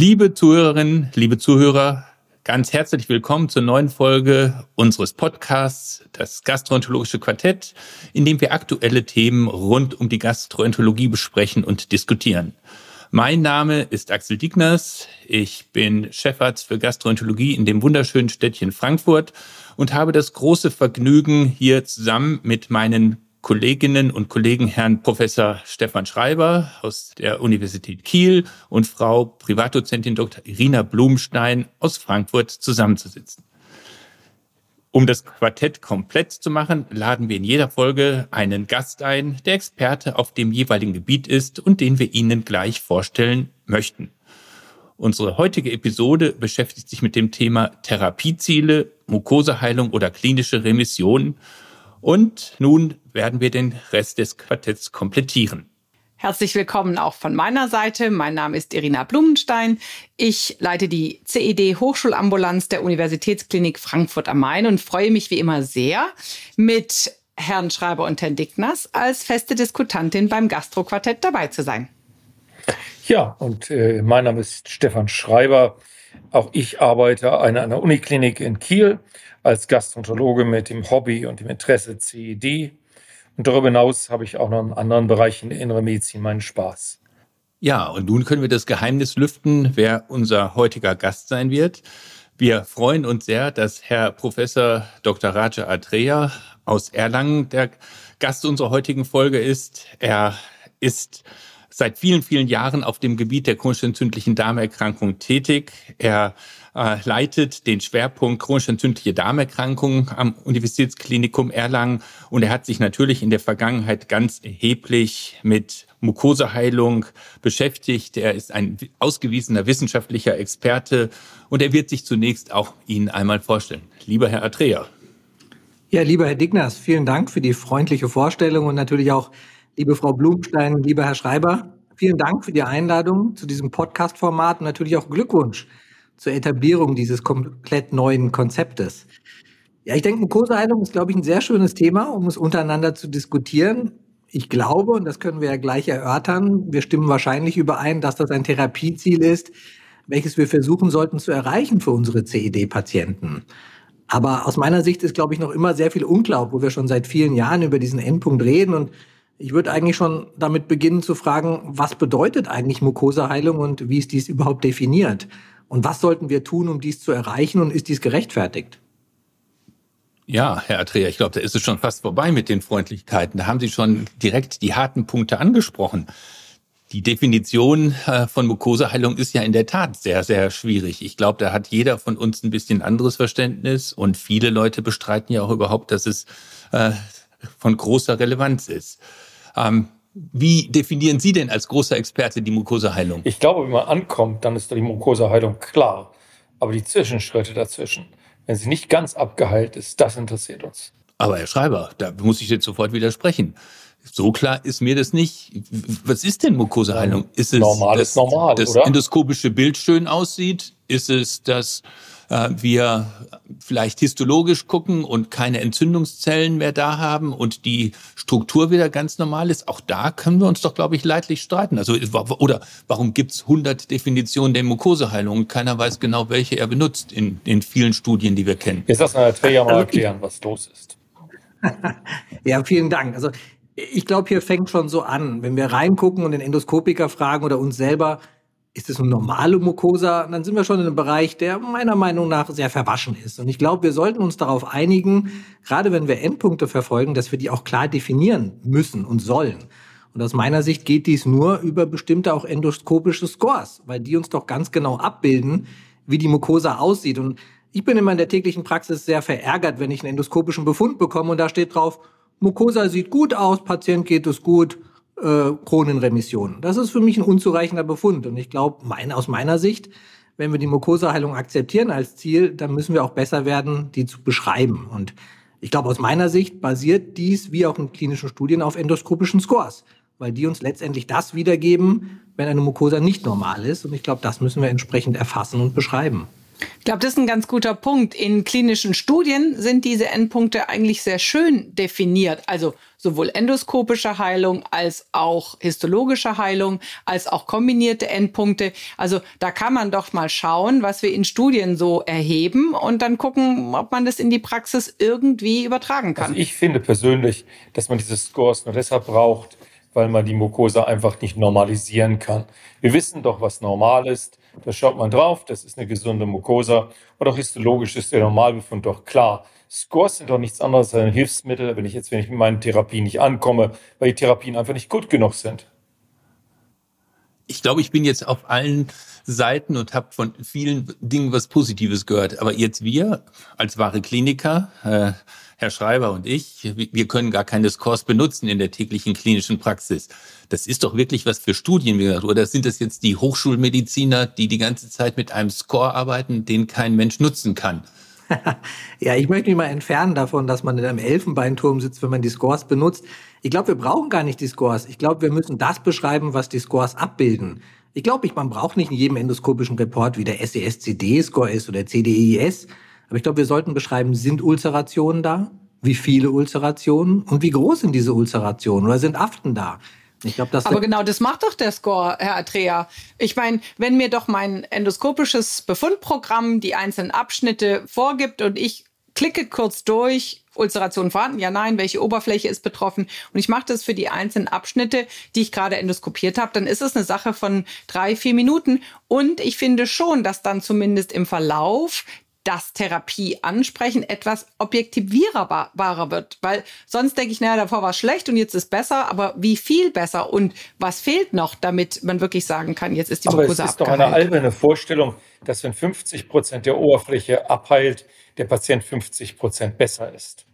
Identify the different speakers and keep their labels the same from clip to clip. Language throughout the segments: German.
Speaker 1: Liebe Zuhörerinnen, liebe Zuhörer, ganz herzlich willkommen zur neuen Folge unseres Podcasts, das Gastroenterologische Quartett, in dem wir aktuelle Themen rund um die Gastroenterologie besprechen und diskutieren. Mein Name ist Axel Digners. Ich bin Chefarzt für Gastroenterologie in dem wunderschönen Städtchen Frankfurt und habe das große Vergnügen, hier zusammen mit meinen Kolleginnen und Kollegen Herrn Professor Stefan Schreiber aus der Universität Kiel und Frau Privatdozentin Dr. Irina Blumstein aus Frankfurt zusammenzusitzen. Um das Quartett komplett zu machen, laden wir in jeder Folge einen Gast ein, der Experte auf dem jeweiligen Gebiet ist und den wir Ihnen gleich vorstellen möchten. Unsere heutige Episode beschäftigt sich mit dem Thema Therapieziele, Mukoseheilung oder klinische Remission und nun werden wir den Rest des Quartetts komplettieren.
Speaker 2: Herzlich willkommen auch von meiner Seite. Mein Name ist Irina Blumenstein. Ich leite die CED Hochschulambulanz der Universitätsklinik Frankfurt am Main und freue mich wie immer sehr, mit Herrn Schreiber und Herrn Dickners als feste Diskutantin beim Gastroquartett dabei zu sein.
Speaker 3: Ja, und äh, mein Name ist Stefan Schreiber. Auch ich arbeite an einer Uniklinik in Kiel als Gastroenterologe mit dem Hobby und dem Interesse CED. Und darüber hinaus habe ich auch noch in anderen Bereichen der inneren Medizin meinen Spaß.
Speaker 1: Ja, und nun können wir das Geheimnis lüften, wer unser heutiger Gast sein wird. Wir freuen uns sehr, dass Herr Professor Dr. Raja Adrea aus Erlangen der Gast unserer heutigen Folge ist. Er ist seit vielen, vielen Jahren auf dem Gebiet der chronisch entzündlichen Darmerkrankung tätig. Er äh, leitet den Schwerpunkt chronisch entzündliche Darmerkrankungen am Universitätsklinikum Erlangen und er hat sich natürlich in der Vergangenheit ganz erheblich mit Mukoseheilung beschäftigt. Er ist ein ausgewiesener wissenschaftlicher Experte und er wird sich zunächst auch Ihnen einmal vorstellen. Lieber Herr Atrea.
Speaker 4: Ja, lieber Herr Digners, vielen Dank für die freundliche Vorstellung und natürlich auch, liebe Frau Blumstein, lieber Herr Schreiber, vielen Dank für die Einladung zu diesem Podcast-Format und natürlich auch Glückwunsch zur Etablierung dieses komplett neuen Konzeptes. Ja, ich denke, Mukoseheilung ist, glaube ich, ein sehr schönes Thema, um es untereinander zu diskutieren. Ich glaube, und das können wir ja gleich erörtern, wir stimmen wahrscheinlich überein, dass das ein Therapieziel ist, welches wir versuchen sollten zu erreichen für unsere CED-Patienten. Aber aus meiner Sicht ist, glaube ich, noch immer sehr viel unklar, wo wir schon seit vielen Jahren über diesen Endpunkt reden. Und ich würde eigentlich schon damit beginnen zu fragen, was bedeutet eigentlich Mukoseheilung und wie ist dies überhaupt definiert? Und was sollten wir tun, um dies zu erreichen und ist dies gerechtfertigt?
Speaker 1: Ja, Herr Atrea, ich glaube, da ist es schon fast vorbei mit den Freundlichkeiten. Da haben Sie schon direkt die harten Punkte angesprochen. Die Definition äh, von Mukoseheilung ist ja in der Tat sehr, sehr schwierig. Ich glaube, da hat jeder von uns ein bisschen anderes Verständnis und viele Leute bestreiten ja auch überhaupt, dass es äh, von großer Relevanz ist. Ähm, wie definieren Sie denn als großer Experte die Mukoseheilung?
Speaker 3: Ich glaube, wenn man ankommt, dann ist die Mukoseheilung klar. Aber die Zwischenschritte dazwischen, wenn sie nicht ganz abgeheilt ist, das interessiert uns.
Speaker 1: Aber Herr Schreiber, da muss ich jetzt sofort widersprechen. So klar ist mir das nicht. Was ist denn Mukoseheilung? Ist es,
Speaker 3: normal
Speaker 1: dass
Speaker 3: ist normal,
Speaker 1: das
Speaker 3: oder?
Speaker 1: endoskopische Bild schön aussieht? Ist es, dass äh, wir vielleicht histologisch gucken und keine Entzündungszellen mehr da haben und die Struktur wieder ganz normal ist? Auch da können wir uns doch, glaube ich, leidlich streiten. Also, oder warum gibt's 100 Definitionen der Mukoseheilung und keiner weiß genau, welche er benutzt in den vielen Studien, die wir kennen?
Speaker 3: Jetzt lass mal Träger mal erklären, was los ist.
Speaker 4: ja, vielen Dank. Also ich glaube, hier fängt schon so an. Wenn wir reingucken und den Endoskopiker fragen oder uns selber, ist es eine normale Mucosa, dann sind wir schon in einem Bereich, der meiner Meinung nach sehr verwaschen ist. Und ich glaube, wir sollten uns darauf einigen, gerade wenn wir Endpunkte verfolgen, dass wir die auch klar definieren müssen und sollen. Und aus meiner Sicht geht dies nur über bestimmte auch endoskopische Scores, weil die uns doch ganz genau abbilden, wie die Mucosa aussieht. Und ich bin immer in der täglichen Praxis sehr verärgert, wenn ich einen endoskopischen Befund bekomme und da steht drauf, Mucosa sieht gut aus, Patient geht es gut, äh, Kronenremission. Das ist für mich ein unzureichender Befund. Und ich glaube, mein, aus meiner Sicht, wenn wir die Mucosaheilung akzeptieren als Ziel, dann müssen wir auch besser werden, die zu beschreiben. Und Ich glaube, aus meiner Sicht basiert dies wie auch in klinischen Studien auf endoskopischen Scores, weil die uns letztendlich das wiedergeben, wenn eine Mucosa nicht normal ist. Und ich glaube, das müssen wir entsprechend erfassen und beschreiben.
Speaker 2: Ich glaube, das ist ein ganz guter Punkt. In klinischen Studien sind diese Endpunkte eigentlich sehr schön definiert. Also sowohl endoskopische Heilung als auch histologische Heilung, als auch kombinierte Endpunkte. Also da kann man doch mal schauen, was wir in Studien so erheben und dann gucken, ob man das in die Praxis irgendwie übertragen kann.
Speaker 3: Also ich finde persönlich, dass man diese Scores nur deshalb braucht, weil man die Mucosa einfach nicht normalisieren kann. Wir wissen doch, was normal ist. Da schaut man drauf, das ist eine gesunde Mucosa. Und auch histologisch ist der Normalbefund doch klar. Scores sind doch nichts anderes als ein Hilfsmittel, wenn ich jetzt, wenn ich mit meinen Therapien nicht ankomme, weil die Therapien einfach nicht gut genug sind.
Speaker 1: Ich glaube, ich bin jetzt auf allen Seiten und habe von vielen Dingen was Positives gehört. Aber jetzt wir als wahre Kliniker, äh, Herr Schreiber und ich, wir können gar keine Scores benutzen in der täglichen klinischen Praxis. Das ist doch wirklich was für Studien, wie gesagt. Oder sind das jetzt die Hochschulmediziner, die die ganze Zeit mit einem Score arbeiten, den kein Mensch nutzen kann?
Speaker 4: ja, ich möchte mich mal entfernen davon, dass man in einem Elfenbeinturm sitzt, wenn man die Scores benutzt. Ich glaube, wir brauchen gar nicht die Scores. Ich glaube, wir müssen das beschreiben, was die Scores abbilden. Ich glaube, man braucht nicht in jedem endoskopischen Report, wie der SES-CD-Score ist oder CDEIS. Aber ich glaube, wir sollten beschreiben, sind Ulcerationen da? Wie viele Ulcerationen? Und wie groß sind diese Ulcerationen? Oder sind Aften da?
Speaker 2: Ich glaube, das Aber genau das macht doch der Score, Herr Atrea. Ich meine, wenn mir doch mein endoskopisches Befundprogramm die einzelnen Abschnitte vorgibt und ich klicke kurz durch, Ulceration vorhanden, ja, nein, welche Oberfläche ist betroffen und ich mache das für die einzelnen Abschnitte, die ich gerade endoskopiert habe, dann ist es eine Sache von drei, vier Minuten und ich finde schon, dass dann zumindest im Verlauf das Therapie ansprechen etwas objektivierbarer wird. Weil sonst denke ich, naja, davor war es schlecht und jetzt ist besser, aber wie viel besser und was fehlt noch, damit man wirklich sagen kann, jetzt ist die
Speaker 3: aber Mucosa abgeheilt. es ist abgeheilt. doch eine alberne Vorstellung, dass wenn 50 Prozent der Oberfläche abheilt, der Patient 50 Prozent besser ist.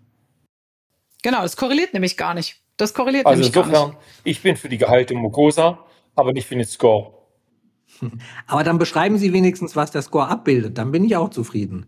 Speaker 2: Genau, das korreliert nämlich gar nicht. Das korreliert also nämlich insofern, gar nicht.
Speaker 3: Ich bin für die geheilte Mucosa, aber nicht für den Score.
Speaker 4: Aber dann beschreiben Sie wenigstens, was der Score abbildet. Dann bin ich auch zufrieden.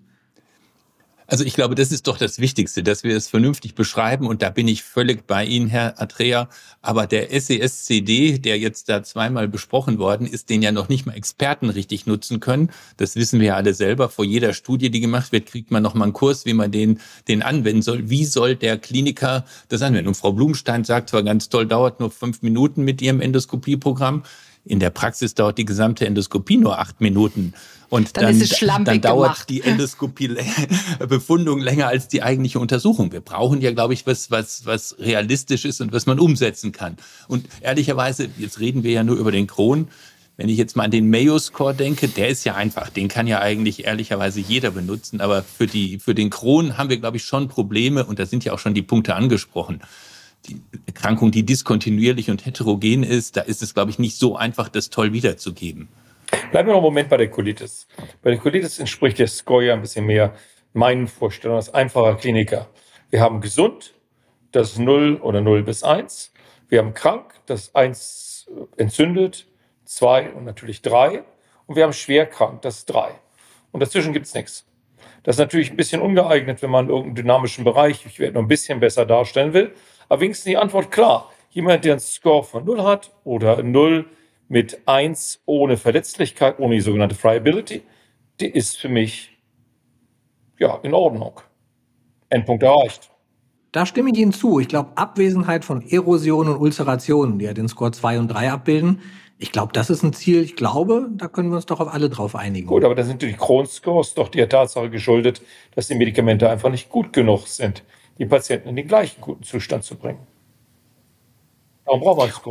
Speaker 1: Also ich glaube, das ist doch das Wichtigste, dass wir es vernünftig beschreiben und da bin ich völlig bei Ihnen, Herr Atrea. Aber der SES-CD, der jetzt da zweimal besprochen worden ist, den ja noch nicht mal Experten richtig nutzen können, das wissen wir ja alle selber. Vor jeder Studie, die gemacht wird, kriegt man noch mal einen Kurs, wie man den, den anwenden soll. Wie soll der Kliniker das anwenden? Und Frau Blumstein sagt zwar ganz toll, dauert nur fünf Minuten mit ihrem Endoskopieprogramm. In der Praxis dauert die gesamte Endoskopie nur acht Minuten. Und dann, dann, dann dauert gemacht. die Endoskopie-Befundung länger als die eigentliche Untersuchung. Wir brauchen ja, glaube ich, was, was, was realistisch ist und was man umsetzen kann. Und ehrlicherweise, jetzt reden wir ja nur über den Kron. Wenn ich jetzt mal an den Mayo-Score denke, der ist ja einfach, den kann ja eigentlich ehrlicherweise jeder benutzen. Aber für, die, für den Kron haben wir, glaube ich, schon Probleme und da sind ja auch schon die Punkte angesprochen die Erkrankung, die diskontinuierlich und heterogen ist, da ist es, glaube ich, nicht so einfach, das toll wiederzugeben.
Speaker 3: Bleiben wir noch einen Moment bei der Colitis. Bei der Colitis entspricht der Score ja ein bisschen mehr meinen Vorstellungen als einfacher Kliniker. Wir haben gesund, das ist 0 oder 0 bis 1. Wir haben krank, das ist 1 entzündet, 2 und natürlich 3. Und wir haben schwer krank, das ist 3. Und dazwischen gibt es nichts. Das ist natürlich ein bisschen ungeeignet, wenn man irgendeinen dynamischen Bereich, ich werde noch ein bisschen besser darstellen will. Aber wenigstens die Antwort klar. Jemand, der einen Score von 0 hat oder 0 mit 1 ohne Verletzlichkeit, ohne die sogenannte Friability, die ist für mich ja in Ordnung. Endpunkt erreicht.
Speaker 4: Da stimme ich Ihnen zu. Ich glaube, Abwesenheit von Erosion und Ulcerationen, die ja den Score 2 und 3 abbilden, ich glaube, das ist ein Ziel. Ich glaube, da können wir uns doch auf alle drauf einigen.
Speaker 3: Gut, aber da sind die Crohn-Scores doch der Tatsache geschuldet, dass die Medikamente einfach nicht gut genug sind, die Patienten in den gleichen guten Zustand zu bringen.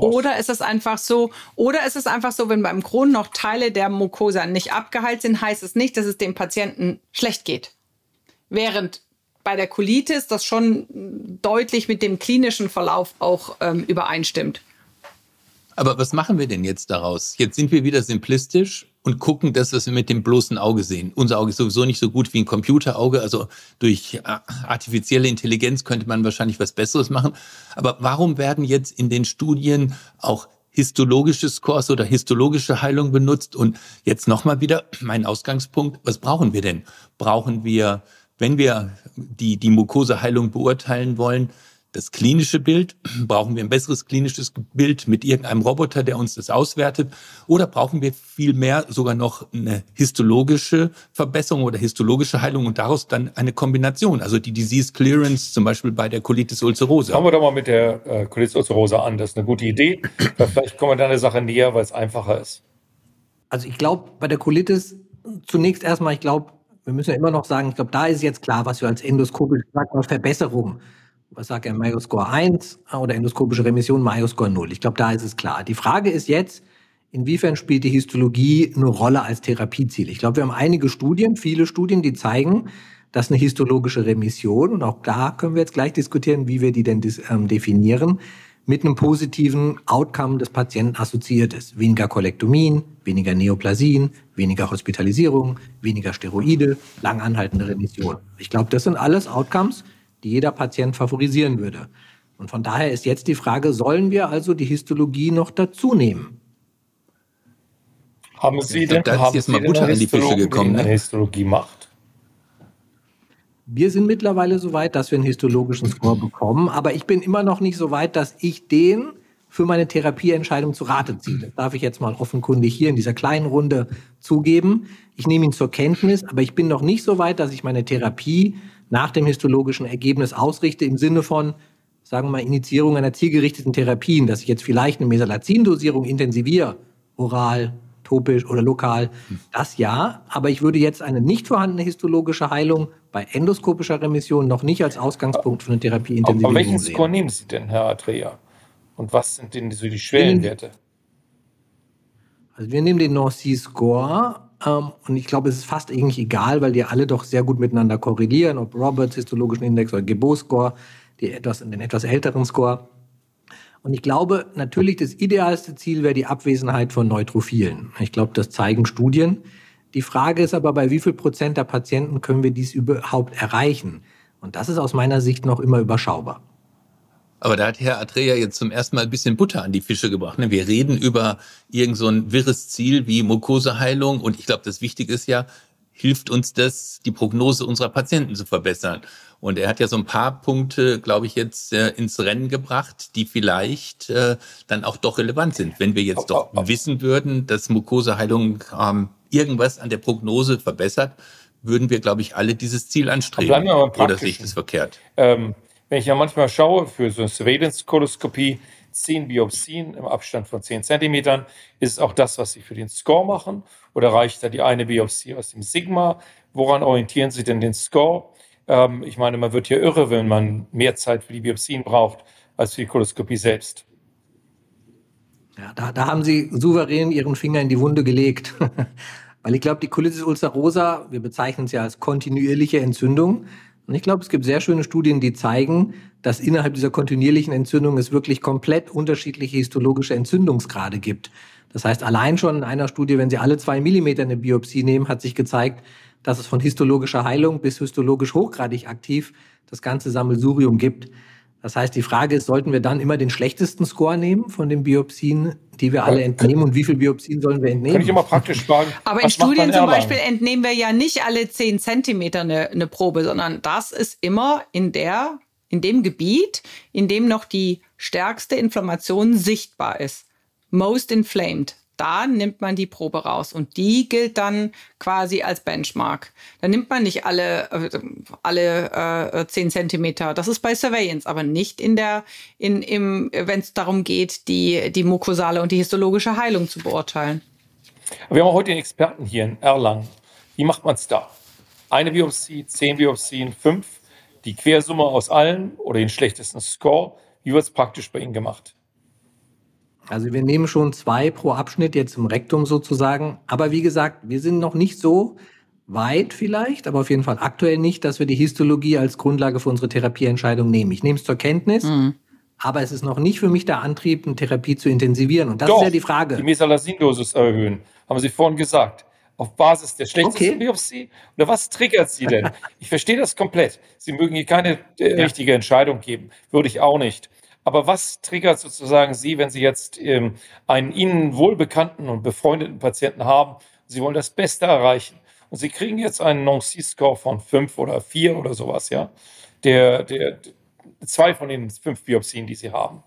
Speaker 2: Oder ist es einfach so, oder ist es einfach so, wenn beim Crohn noch Teile der Mucosa nicht abgeheilt sind, heißt es nicht, dass es dem Patienten schlecht geht. Während bei der Colitis das schon deutlich mit dem klinischen Verlauf auch ähm, übereinstimmt.
Speaker 1: Aber was machen wir denn jetzt daraus? Jetzt sind wir wieder simplistisch und gucken das, was wir mit dem bloßen Auge sehen. Unser Auge ist sowieso nicht so gut wie ein Computerauge. Also durch äh, artifizielle Intelligenz könnte man wahrscheinlich was Besseres machen. Aber warum werden jetzt in den Studien auch histologische Scores oder histologische Heilung benutzt? Und jetzt nochmal wieder mein Ausgangspunkt. Was brauchen wir denn? Brauchen wir wenn wir die, die Mukoseheilung beurteilen wollen, das klinische Bild? Brauchen wir ein besseres klinisches Bild mit irgendeinem Roboter, der uns das auswertet? Oder brauchen wir vielmehr sogar noch eine histologische Verbesserung oder histologische Heilung und daraus dann eine Kombination? Also die Disease Clearance zum Beispiel bei der Colitis ulcerosa.
Speaker 3: Fangen wir doch mal mit der äh, Colitis ulcerosa an. Das ist eine gute Idee. vielleicht kommen wir da eine Sache näher, weil es einfacher ist.
Speaker 4: Also ich glaube, bei der Colitis zunächst erstmal, ich glaube, wir müssen ja immer noch sagen, ich glaube, da ist jetzt klar, was wir als endoskopische Verbesserung was sagt er, Mayo-Score 1 oder endoskopische Remission, Mayo-Score 0. Ich glaube, da ist es klar. Die Frage ist jetzt, inwiefern spielt die Histologie eine Rolle als Therapieziel? Ich glaube, wir haben einige Studien, viele Studien, die zeigen, dass eine histologische Remission, und auch da können wir jetzt gleich diskutieren, wie wir die denn ähm, definieren, mit einem positiven Outcome des Patienten assoziiert ist. Weniger Kolektomien, weniger Neoplasien, weniger Hospitalisierung, weniger Steroide, langanhaltende Remission. Ich glaube, das sind alles Outcomes, die jeder Patient favorisieren würde. Und von daher ist jetzt die Frage, sollen wir also die Histologie noch dazu nehmen?
Speaker 3: Haben Sie denn, da haben jetzt mal Butter in die Fische gekommen, ne? Histologie macht?
Speaker 4: Wir sind mittlerweile so weit, dass wir einen histologischen Score bekommen, aber ich bin immer noch nicht so weit, dass ich den für meine Therapieentscheidung zu Rate ziehe. Das darf ich jetzt mal offenkundig hier in dieser kleinen Runde zugeben. Ich nehme ihn zur Kenntnis, aber ich bin noch nicht so weit, dass ich meine Therapie nach dem histologischen Ergebnis ausrichte, im Sinne von, sagen wir mal, Initiierung einer zielgerichteten Therapien, dass ich jetzt vielleicht eine Mesalazin-Dosierung intensiviere, oral, topisch oder lokal, das ja, aber ich würde jetzt eine nicht vorhandene histologische Heilung bei endoskopischer Remission noch nicht als Ausgangspunkt für eine Therapieintensivierung sehen. Aber welchen
Speaker 3: Score nehmen Sie denn, Herr Atrea? Und was sind denn so die Schwellenwerte?
Speaker 4: Also wir nehmen den North-Sea-Score ähm, und ich glaube, es ist fast eigentlich egal, weil die alle doch sehr gut miteinander korrelieren, ob Roberts histologischen Index oder Gebot-Score, etwas, den etwas älteren Score. Und ich glaube, natürlich das idealste Ziel wäre die Abwesenheit von Neutrophilen. Ich glaube, das zeigen Studien. Die Frage ist aber, bei wie viel Prozent der Patienten können wir dies überhaupt erreichen? Und das ist aus meiner Sicht noch immer überschaubar.
Speaker 1: Aber da hat Herr Atreja jetzt zum ersten Mal ein bisschen Butter an die Fische gebracht. Ne? Wir reden über irgend so ein wirres Ziel wie Mukoseheilung und ich glaube, das Wichtige ist ja, hilft uns das, die Prognose unserer Patienten zu verbessern. Und er hat ja so ein paar Punkte, glaube ich, jetzt äh, ins Rennen gebracht, die vielleicht äh, dann auch doch relevant sind. Wenn wir jetzt doch wissen würden, dass Mukoseheilung ähm, irgendwas an der Prognose verbessert, würden wir, glaube ich, alle dieses Ziel anstreben. Oder sehe ich das verkehrt?
Speaker 3: Ähm wenn ich ja manchmal schaue, für so eine Surveillance-Koloskopie, 10 Biopsien im Abstand von 10 Zentimetern, ist es auch das, was Sie für den Score machen? Oder reicht da die eine Biopsie aus dem Sigma? Woran orientieren Sie denn den Score? Ähm, ich meine, man wird ja irre, wenn man mehr Zeit für die Biopsien braucht als für die Koloskopie selbst.
Speaker 4: Ja, da, da haben Sie souverän Ihren Finger in die Wunde gelegt. Weil ich glaube, die Colitis ulcerosa, wir bezeichnen sie als kontinuierliche Entzündung, und ich glaube, es gibt sehr schöne Studien, die zeigen, dass innerhalb dieser kontinuierlichen Entzündung es wirklich komplett unterschiedliche histologische Entzündungsgrade gibt. Das heißt, allein schon in einer Studie, wenn Sie alle zwei Millimeter eine Biopsie nehmen, hat sich gezeigt, dass es von histologischer Heilung bis histologisch hochgradig aktiv das ganze Sammelsurium gibt. Das heißt, die Frage ist, sollten wir dann immer den schlechtesten Score nehmen von den Biopsien, die wir alle entnehmen und wie viele Biopsien sollen wir entnehmen? Kann
Speaker 3: ich immer praktisch fragen.
Speaker 2: Aber in Studien zum Beispiel entnehmen wir ja nicht alle 10 Zentimeter eine, eine Probe, sondern das ist immer in der, in dem Gebiet, in dem noch die stärkste Inflammation sichtbar ist. Most inflamed da nimmt man die Probe raus und die gilt dann quasi als Benchmark. Da nimmt man nicht alle, äh, alle äh, 10 Zentimeter. Das ist bei Surveillance, aber nicht in der, in, wenn es darum geht, die, die mukosale und die histologische Heilung zu beurteilen.
Speaker 3: Wir haben heute den Experten hier in Erlangen. Wie macht man es da? Eine Biopsie, zehn Biopsien, fünf, die Quersumme aus allen oder den schlechtesten Score. Wie wird es praktisch bei Ihnen gemacht?
Speaker 4: Also wir nehmen schon zwei pro Abschnitt jetzt im Rektum sozusagen. Aber wie gesagt, wir sind noch nicht so weit vielleicht, aber auf jeden Fall aktuell nicht, dass wir die Histologie als Grundlage für unsere Therapieentscheidung nehmen. Ich nehme es zur Kenntnis, mhm. aber es ist noch nicht für mich der Antrieb, eine Therapie zu intensivieren. Und das Doch, ist ja die Frage.
Speaker 3: Die Mesalazin-Dosis erhöhen, haben Sie vorhin gesagt. Auf Basis der schlechtesten okay. Biopsie? Oder was triggert Sie denn? ich verstehe das komplett. Sie mögen hier keine äh, ja. richtige Entscheidung geben. Würde ich auch nicht. Aber was triggert sozusagen Sie, wenn Sie jetzt ähm, einen Ihnen wohlbekannten und befreundeten Patienten haben? Sie wollen das Beste erreichen Und Sie kriegen jetzt einen Nancy-Score von fünf oder vier oder sowas, ja. Der, der, zwei von den fünf Biopsien, die Sie haben.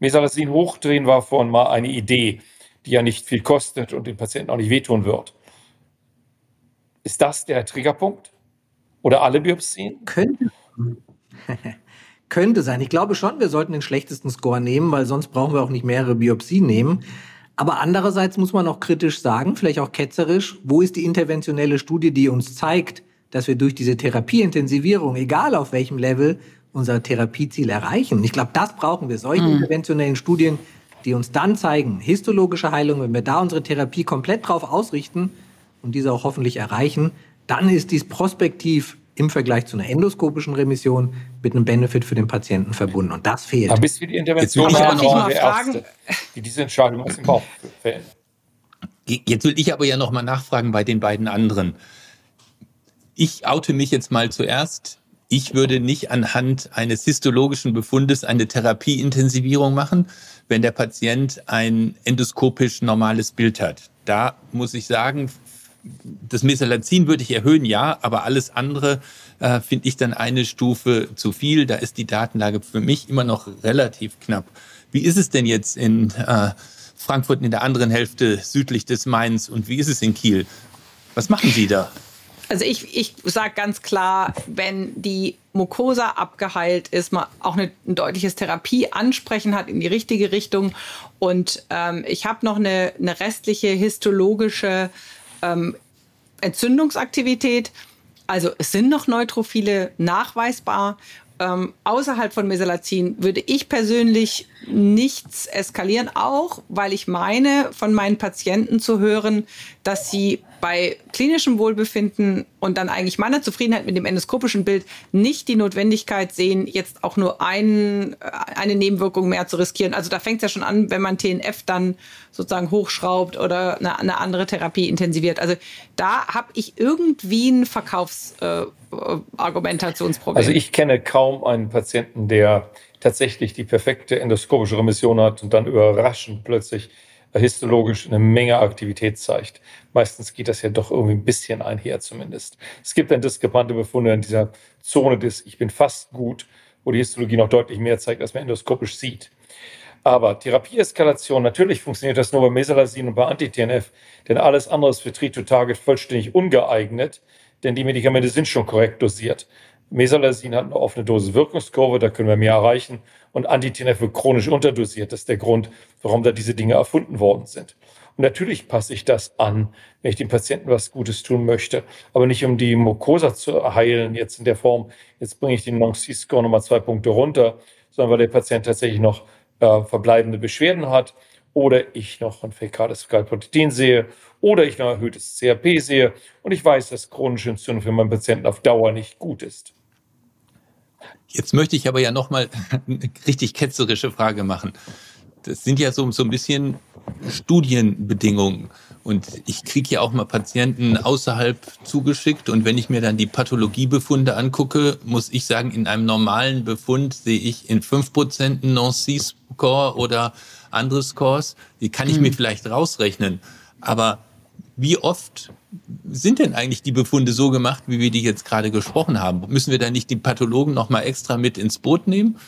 Speaker 3: Mesalazin hochdrehen war vorhin mal eine Idee, die ja nicht viel kostet und dem Patienten auch nicht wehtun wird. Ist das der Triggerpunkt? Oder alle Biopsien?
Speaker 4: Könnte. Könnte sein. Ich glaube schon, wir sollten den schlechtesten Score nehmen, weil sonst brauchen wir auch nicht mehrere Biopsien nehmen. Aber andererseits muss man auch kritisch sagen, vielleicht auch ketzerisch, wo ist die interventionelle Studie, die uns zeigt, dass wir durch diese Therapieintensivierung, egal auf welchem Level, unser Therapieziel erreichen. Ich glaube, das brauchen wir, solche mhm. interventionellen Studien, die uns dann zeigen, histologische Heilung, wenn wir da unsere Therapie komplett drauf ausrichten und diese auch hoffentlich erreichen, dann ist dies prospektiv im Vergleich zu einer endoskopischen Remission mit einem Benefit für den Patienten verbunden. Und das fehlt.
Speaker 3: Aber bis wir die Intervention
Speaker 2: Jetzt haben, noch der Ärzte,
Speaker 3: die diese Entscheidung aus dem Bauch fällen.
Speaker 1: Jetzt will ich aber ja noch mal nachfragen bei den beiden anderen. Ich oute mich jetzt mal zuerst. Ich würde nicht anhand eines histologischen Befundes eine Therapieintensivierung machen, wenn der Patient ein endoskopisch normales Bild hat. Da muss ich sagen, das Mesalazin würde ich erhöhen, ja, aber alles andere äh, finde ich dann eine Stufe zu viel. Da ist die Datenlage für mich immer noch relativ knapp. Wie ist es denn jetzt in äh, Frankfurt in der anderen Hälfte südlich des Mains und wie ist es in Kiel? Was machen Sie da?
Speaker 2: Also ich, ich sage ganz klar, wenn die Mucosa abgeheilt ist, man auch eine, ein deutliches Therapieansprechen hat in die richtige Richtung. Und ähm, ich habe noch eine, eine restliche histologische ähm, Entzündungsaktivität. Also es sind noch Neutrophile nachweisbar. Ähm, außerhalb von Mesalazin würde ich persönlich nichts eskalieren, auch weil ich meine, von meinen Patienten zu hören, dass sie bei klinischem Wohlbefinden und dann eigentlich meiner Zufriedenheit mit dem endoskopischen Bild nicht die Notwendigkeit sehen, jetzt auch nur ein, äh, eine Nebenwirkung mehr zu riskieren. Also da fängt es ja schon an, wenn man TNF dann sozusagen hochschraubt oder eine, eine andere Therapie intensiviert. Also da habe ich irgendwie ein Verkaufsargumentationsproblem.
Speaker 3: Äh, also ich kenne kaum einen Patienten, der tatsächlich die perfekte endoskopische Remission hat und dann überraschend plötzlich histologisch eine Menge Aktivität zeigt. Meistens geht das ja doch irgendwie ein bisschen einher zumindest. Es gibt dann diskrepante Befunde in dieser Zone des Ich bin fast gut, wo die Histologie noch deutlich mehr zeigt, als man endoskopisch sieht. Aber Therapieeskalation, natürlich funktioniert das nur bei Mesalazin und bei Anti-TNF, denn alles andere ist für Treat-to-Target vollständig ungeeignet, denn die Medikamente sind schon korrekt dosiert. Mesalazin hat eine offene Dosis-Wirkungskurve, da können wir mehr erreichen. Und Anti-TNF wird chronisch unterdosiert. Das ist der Grund, warum da diese Dinge erfunden worden sind. Und natürlich passe ich das an, wenn ich dem Patienten was Gutes tun möchte. Aber nicht um die Mucosa zu heilen, jetzt in der Form, jetzt bringe ich den Non-C-Score nochmal zwei Punkte runter, sondern weil der Patient tatsächlich noch äh, verbleibende Beschwerden hat oder ich noch ein fäkales Skalprotein sehe oder ich noch erhöhtes CRP sehe und ich weiß, dass chronische Entzündung für meinen Patienten auf Dauer nicht gut ist.
Speaker 1: Jetzt möchte ich aber ja noch mal eine richtig ketzerische Frage machen. Das sind ja so, so ein bisschen Studienbedingungen. Und ich kriege ja auch mal Patienten außerhalb zugeschickt. Und wenn ich mir dann die Pathologiebefunde angucke, muss ich sagen, in einem normalen Befund sehe ich in 5% einen Nancy-Score oder andere Scores. Die kann ich mhm. mir vielleicht rausrechnen. Aber wie oft sind denn eigentlich die Befunde so gemacht, wie wir die jetzt gerade gesprochen haben? Müssen wir da nicht die Pathologen noch mal extra mit ins Boot nehmen?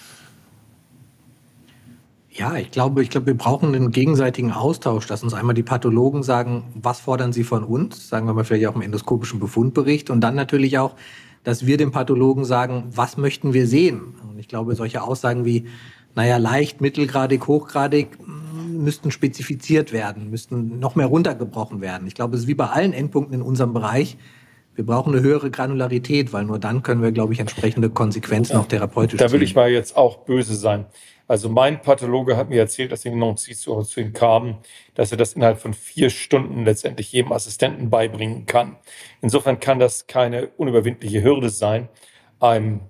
Speaker 4: Ja, ich glaube, ich glaube, wir brauchen einen gegenseitigen Austausch, dass uns einmal die Pathologen sagen, was fordern sie von uns, sagen wir mal vielleicht auch im endoskopischen Befundbericht und dann natürlich auch, dass wir dem Pathologen sagen, was möchten wir sehen? Und ich glaube, solche Aussagen wie, naja, leicht, mittelgradig, hochgradig, müssten spezifiziert werden, müssten noch mehr runtergebrochen werden. Ich glaube, es ist wie bei allen Endpunkten in unserem Bereich. Wir brauchen eine höhere Granularität, weil nur dann können wir, glaube ich, entsprechende Konsequenzen auch therapeutisch
Speaker 3: Da will ich mal jetzt auch böse sein. Also mein Pathologe hat mir erzählt, dass in zu ihm kam, dass er das innerhalb von vier Stunden letztendlich jedem Assistenten beibringen kann. Insofern kann das keine unüberwindliche Hürde sein, einem,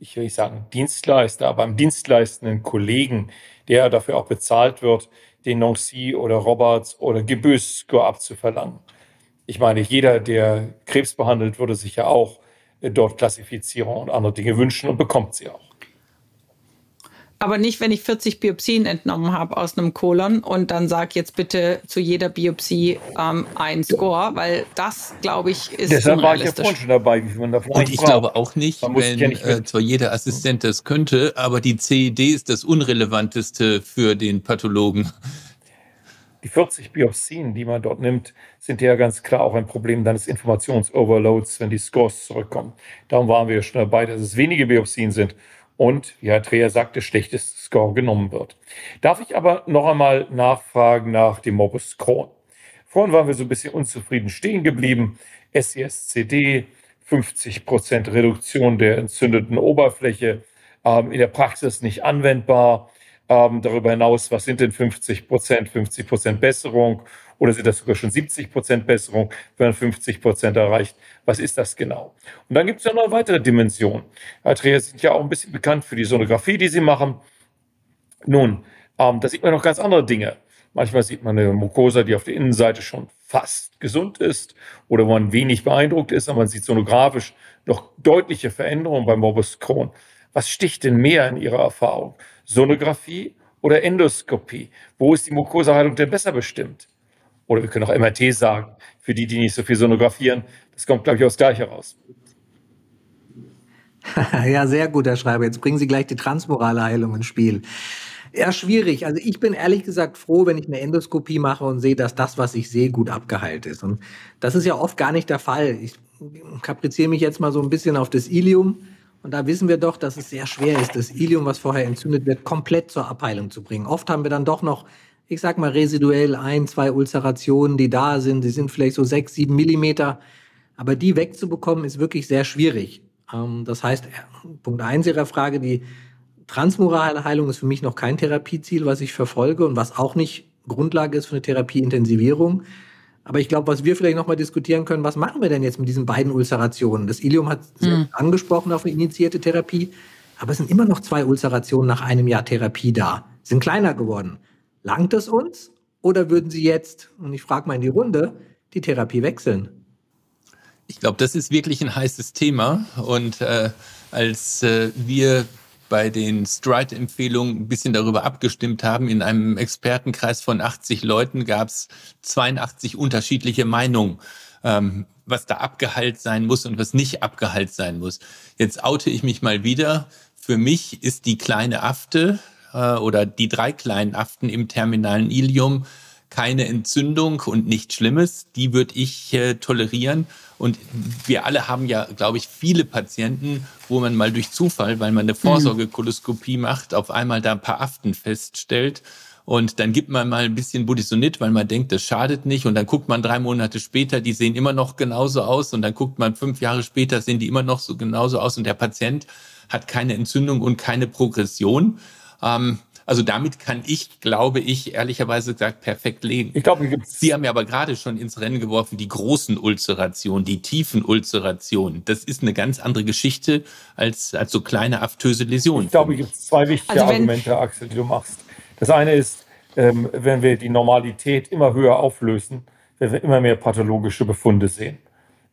Speaker 3: ich will nicht sagen Dienstleister, aber einem dienstleistenden Kollegen, der dafür auch bezahlt wird, den Nancy oder Roberts oder Gebüsch-Score abzuverlangen. Ich meine, jeder, der Krebs behandelt, würde sich ja auch äh, dort Klassifizierung und andere Dinge wünschen und bekommt sie auch.
Speaker 2: Aber nicht, wenn ich 40 Biopsien entnommen habe aus einem Kolon und dann sag jetzt bitte zu jeder Biopsie ähm, ein Score, weil das, glaube ich, ist
Speaker 3: Deshalb war ich ja vorhin schon dabei, wie
Speaker 1: man davon Und ich braucht. glaube auch nicht, wenn ja nicht äh, zwar jeder Assistent das könnte, aber die CED ist das Unrelevanteste für den Pathologen.
Speaker 3: Die 40 Biopsien, die man dort nimmt, sind ja ganz klar auch ein Problem deines Informationsoverloads, wenn die Scores zurückkommen. Darum waren wir schon dabei, dass es wenige Biopsien sind und, wie Herr Dreher sagte, schlechteste Score genommen wird. Darf ich aber noch einmal nachfragen nach dem Morbus Crohn? Vorhin waren wir so ein bisschen unzufrieden stehen geblieben. SESCD, 50% Reduktion der entzündeten Oberfläche, ähm, in der Praxis nicht anwendbar. Ähm, darüber hinaus, was sind denn 50 Prozent? 50 Prozent Besserung oder sind das sogar schon 70 Prozent Besserung, wenn man 50 Prozent erreicht? Was ist das genau? Und dann gibt es ja noch eine weitere Dimension. Atreas sind ja auch ein bisschen bekannt für die Sonographie, die sie machen. Nun, ähm, da sieht man noch ganz andere Dinge. Manchmal sieht man eine Mucosa, die auf der Innenseite schon fast gesund ist oder wo man wenig beeindruckt ist, aber man sieht sonografisch noch deutliche Veränderungen beim Morbus Crohn. Was sticht denn mehr in Ihrer Erfahrung? Sonographie oder Endoskopie? Wo ist die Mukosaheilung denn besser bestimmt? Oder wir können auch MRT sagen, für die, die nicht so viel sonografieren. Das kommt, glaube ich, aufs Gleiche raus.
Speaker 4: ja, sehr gut, Herr Schreiber. Jetzt bringen Sie gleich die transmorale Heilung ins Spiel. Ja, schwierig. Also ich bin ehrlich gesagt froh, wenn ich eine Endoskopie mache und sehe, dass das, was ich sehe, gut abgeheilt ist. Und das ist ja oft gar nicht der Fall. Ich kapriziere mich jetzt mal so ein bisschen auf das Ilium. Und da wissen wir doch, dass es sehr schwer ist, das Ilium, was vorher entzündet wird, komplett zur Abheilung zu bringen. Oft haben wir dann doch noch, ich sag mal, residuell ein, zwei Ulcerationen, die da sind. Die sind vielleicht so sechs, sieben Millimeter. Aber die wegzubekommen, ist wirklich sehr schwierig. Ähm, das heißt, Punkt eins Ihrer Frage, die transmorale Heilung ist für mich noch kein Therapieziel, was ich verfolge und was auch nicht Grundlage ist für eine Therapieintensivierung. Aber ich glaube, was wir vielleicht nochmal diskutieren können, was machen wir denn jetzt mit diesen beiden Ulcerationen? Das Ilium hat mhm. angesprochen auf eine initiierte Therapie, aber es sind immer noch zwei Ulcerationen nach einem Jahr Therapie da, sind kleiner geworden. Langt es uns oder würden Sie jetzt, und ich frage mal in die Runde, die Therapie wechseln?
Speaker 1: Ich glaube, das ist wirklich ein heißes Thema. Und äh, als äh, wir bei den Stride-Empfehlungen ein bisschen darüber abgestimmt haben. In einem Expertenkreis von 80 Leuten gab es 82 unterschiedliche Meinungen, ähm, was da abgeheilt sein muss und was nicht abgeheilt sein muss. Jetzt oute ich mich mal wieder. Für mich ist die kleine Afte äh, oder die drei kleinen Aften im terminalen Ilium keine Entzündung und nichts Schlimmes. Die würde ich äh, tolerieren. Und wir alle haben ja, glaube ich, viele Patienten, wo man mal durch Zufall, weil man eine mhm. Vorsorgekoloskopie macht, auf einmal da ein paar Aften feststellt. Und dann gibt man mal ein bisschen Budesonid, weil man denkt, das schadet nicht. Und dann guckt man drei Monate später, die sehen immer noch genauso aus. Und dann guckt man fünf Jahre später, sehen die immer noch so genauso aus. Und der Patient hat keine Entzündung und keine Progression. Ähm, also damit kann ich, glaube ich, ehrlicherweise gesagt, perfekt leben. Ich glaube, Sie haben ja aber gerade schon ins Rennen geworfen, die großen Ulcerationen, die tiefen Ulcerationen. Das ist eine ganz andere Geschichte als, als so kleine aftöse Läsionen.
Speaker 3: Ich glaube, es gibt zwei wichtige also Argumente, Axel, die du machst. Das eine ist, ähm, wenn wir die Normalität immer höher auflösen, wenn wir immer mehr pathologische Befunde sehen.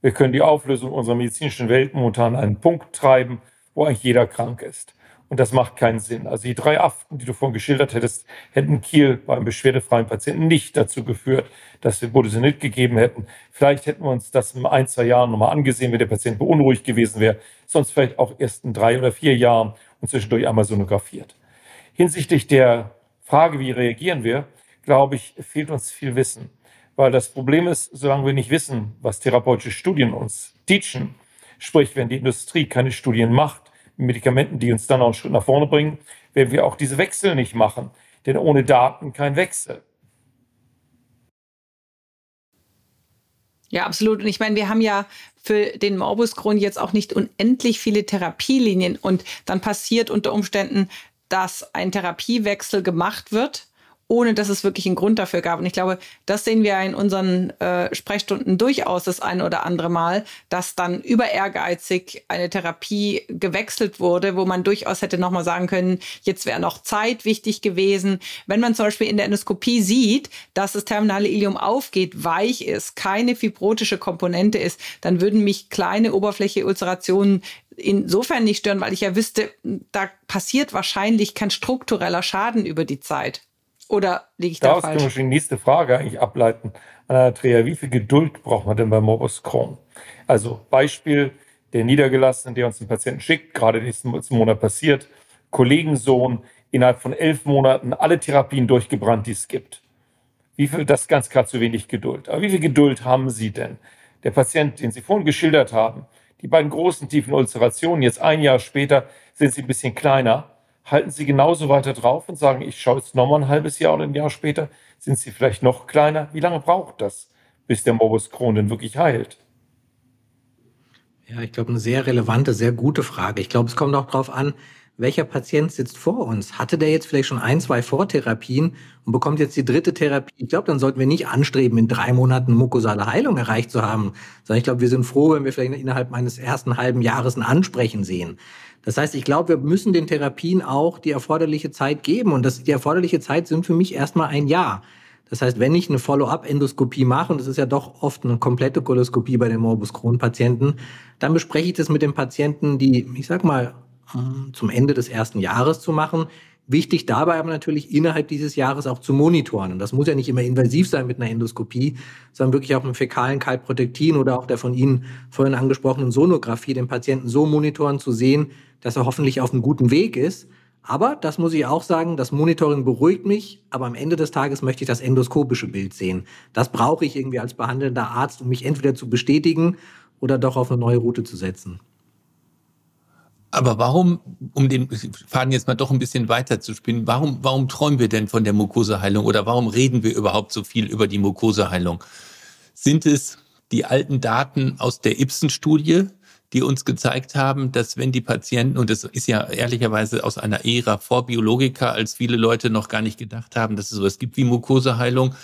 Speaker 3: Wir können die Auflösung unserer medizinischen Welt momentan an einen Punkt treiben, wo eigentlich jeder krank ist. Und das macht keinen Sinn. Also die drei Aften, die du vorhin geschildert hättest, hätten Kiel beim beschwerdefreien Patienten nicht dazu geführt, dass wir Budesonid gegeben hätten. Vielleicht hätten wir uns das in ein, zwei Jahren nochmal angesehen, wenn der Patient beunruhigt gewesen wäre. Sonst vielleicht auch erst in drei oder vier Jahren und zwischendurch einmal sonografiert. Hinsichtlich der Frage, wie reagieren wir, glaube ich, fehlt uns viel Wissen. Weil das Problem ist, solange wir nicht wissen, was therapeutische Studien uns teachen, sprich, wenn die Industrie keine Studien macht, Medikamenten, die uns dann auch einen Schritt nach vorne bringen, werden wir auch diese Wechsel nicht machen. Denn ohne Daten kein Wechsel.
Speaker 2: Ja, absolut. Und ich meine, wir haben ja für den Morbus Crohn jetzt auch nicht unendlich viele Therapielinien. Und dann passiert unter Umständen, dass ein Therapiewechsel gemacht wird ohne dass es wirklich einen Grund dafür gab. Und ich glaube, das sehen wir in unseren äh, Sprechstunden durchaus das eine oder andere Mal, dass dann über ehrgeizig eine Therapie gewechselt wurde, wo man durchaus hätte nochmal sagen können, jetzt wäre noch Zeit wichtig gewesen. Wenn man zum Beispiel in der Endoskopie sieht, dass das terminale Ilium aufgeht, weich ist, keine fibrotische Komponente ist, dann würden mich kleine oberflächliche Ulcerationen insofern nicht stören, weil ich ja wüsste, da passiert wahrscheinlich kein struktureller Schaden über die Zeit. Oder liege ich Daraus da falsch?
Speaker 3: Daraus können wir die nächste Frage eigentlich ableiten. Andrea, wie viel Geduld braucht man denn bei Morbus Crohn? Also Beispiel, der Niedergelassene, der uns den Patienten schickt, gerade nächsten Monat passiert, Kollegensohn, innerhalb von elf Monaten alle Therapien durchgebrannt, die es gibt. Wie viel, das ist ganz klar zu wenig Geduld. Aber wie viel Geduld haben Sie denn? Der Patient, den Sie vorhin geschildert haben, die beiden großen tiefen Ulcerationen, jetzt ein Jahr später sind sie ein bisschen kleiner, halten Sie genauso weiter drauf und sagen, ich schaue jetzt nochmal ein halbes Jahr oder ein Jahr später, sind Sie vielleicht noch kleiner? Wie lange braucht das, bis der Morbus Crohn denn wirklich heilt?
Speaker 4: Ja, ich glaube, eine sehr relevante, sehr gute Frage. Ich glaube, es kommt auch darauf an, welcher Patient sitzt vor uns? Hatte der jetzt vielleicht schon ein, zwei Vortherapien und bekommt jetzt die dritte Therapie? Ich glaube, dann sollten wir nicht anstreben, in drei Monaten mukosale Heilung erreicht zu haben, sondern ich glaube, wir sind froh, wenn wir vielleicht innerhalb eines ersten halben Jahres ein Ansprechen sehen. Das heißt, ich glaube, wir müssen den Therapien auch die erforderliche Zeit geben. Und das, die erforderliche Zeit sind für mich erstmal ein Jahr. Das heißt, wenn ich eine Follow-up-Endoskopie mache, und das ist ja doch oft eine komplette Koloskopie bei den Morbus Crohn-Patienten, dann bespreche ich das mit dem Patienten, die, ich sag mal, zum Ende des ersten Jahres zu machen. Wichtig dabei aber natürlich innerhalb dieses Jahres auch zu monitoren. Und das muss ja nicht immer invasiv sein mit einer Endoskopie, sondern wirklich auch mit fäkalen Kalprotektin oder auch der von Ihnen vorhin angesprochenen Sonographie den Patienten so monitoren zu sehen, dass er hoffentlich auf einem guten Weg ist. Aber das muss ich auch sagen, das Monitoring beruhigt mich, aber am Ende des Tages möchte ich das endoskopische Bild sehen. Das brauche ich irgendwie als behandelnder Arzt, um mich entweder zu bestätigen oder doch auf eine neue Route zu setzen.
Speaker 1: Aber warum, um den Faden jetzt mal doch ein bisschen weiter zu spinnen, warum, warum träumen wir denn von der Mukoseheilung oder warum reden wir überhaupt so viel über die Mukoseheilung? Sind es die alten Daten aus der Ibsen-Studie, die uns gezeigt haben, dass wenn die Patienten, und das ist ja ehrlicherweise aus einer Ära vor Biologika, als viele Leute noch gar nicht gedacht haben, dass es sowas gibt wie Mukoseheilung,